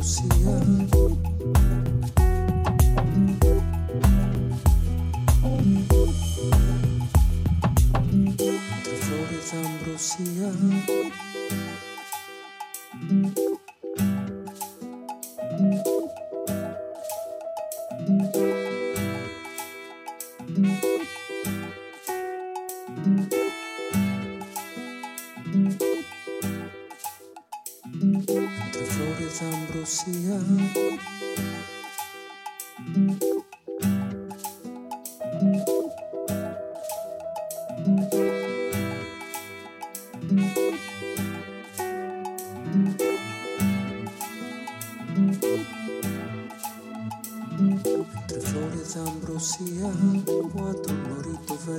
Andalucía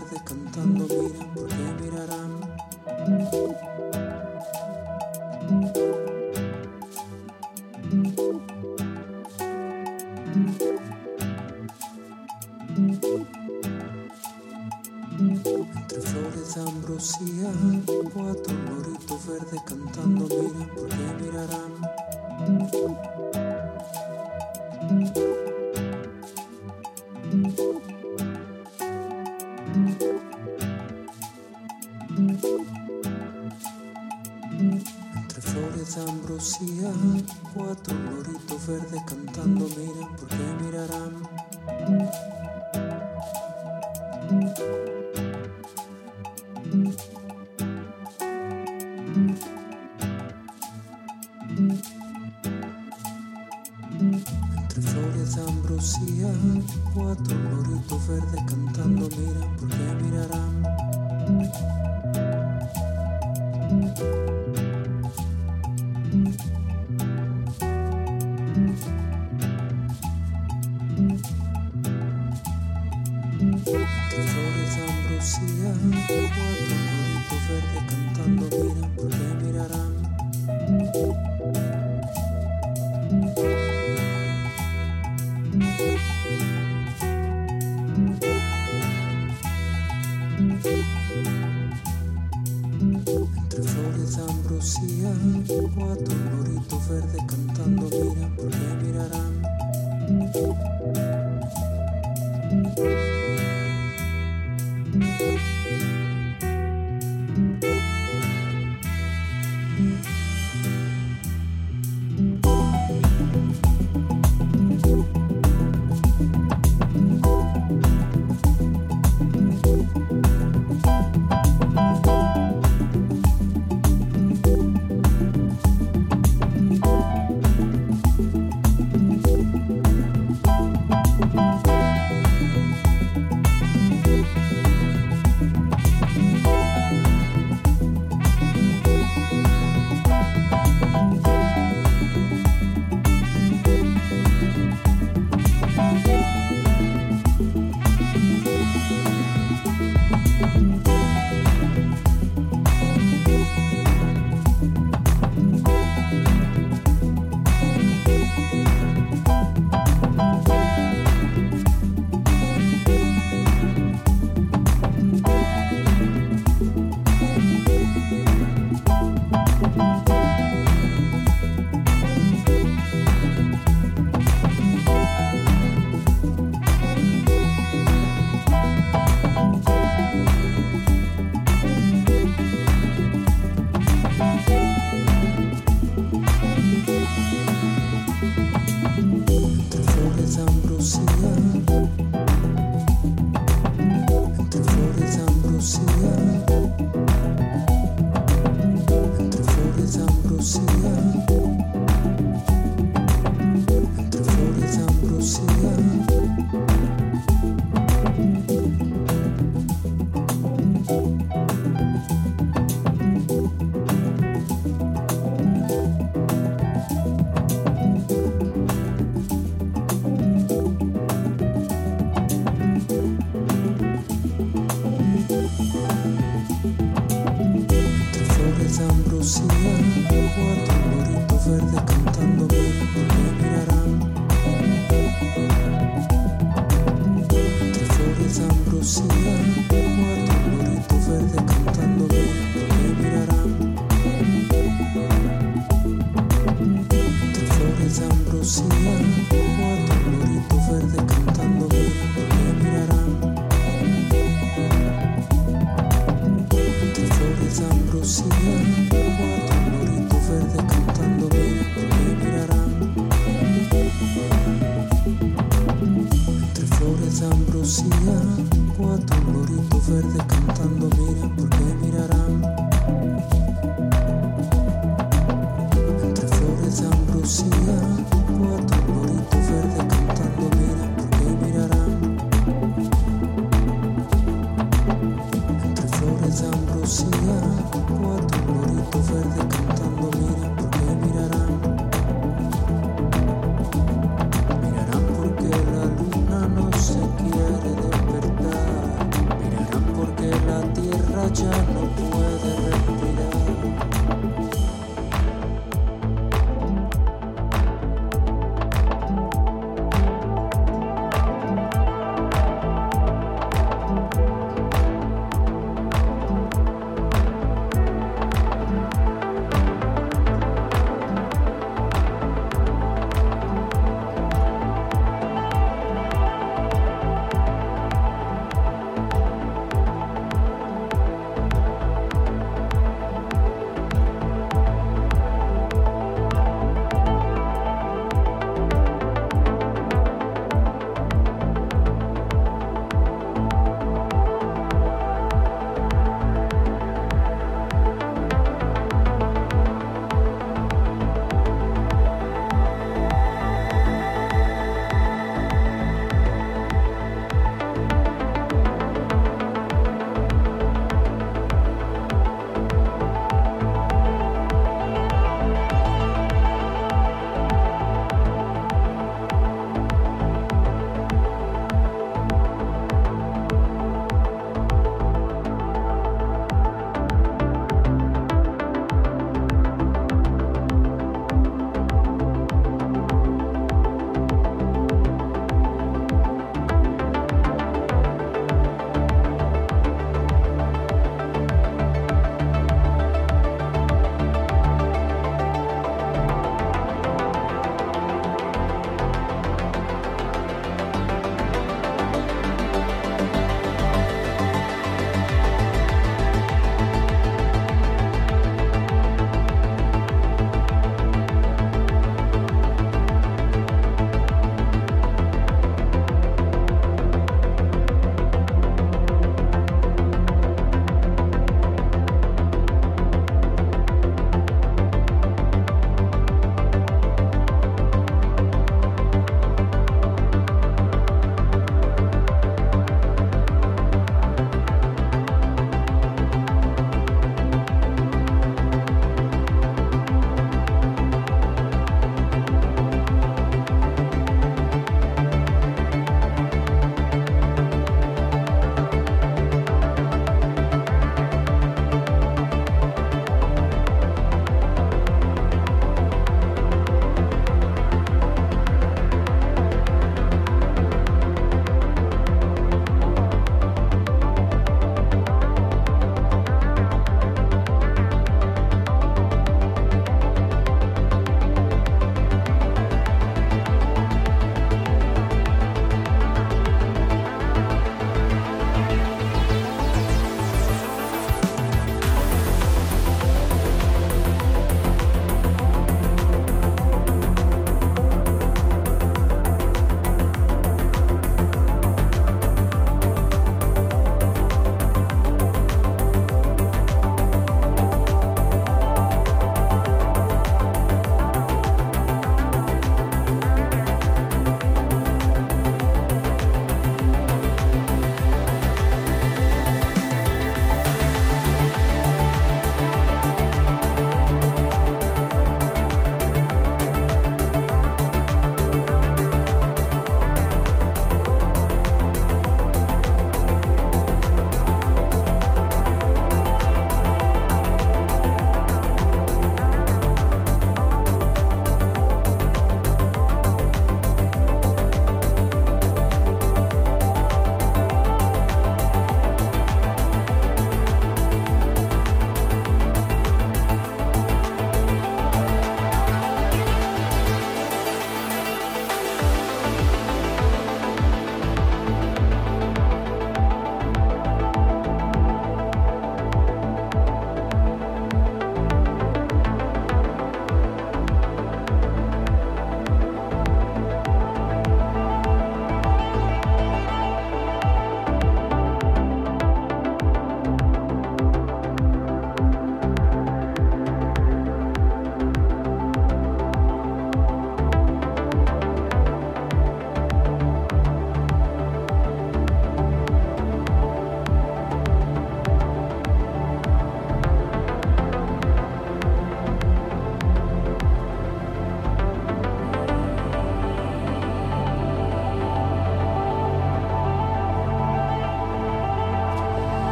verde cantando. Entre flores de ambrosía, cuatro loritos verdes cantando, mira, porque mirarán.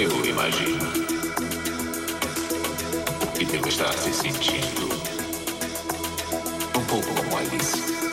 Eu imagino que devo estar se sentindo um pouco como Alice.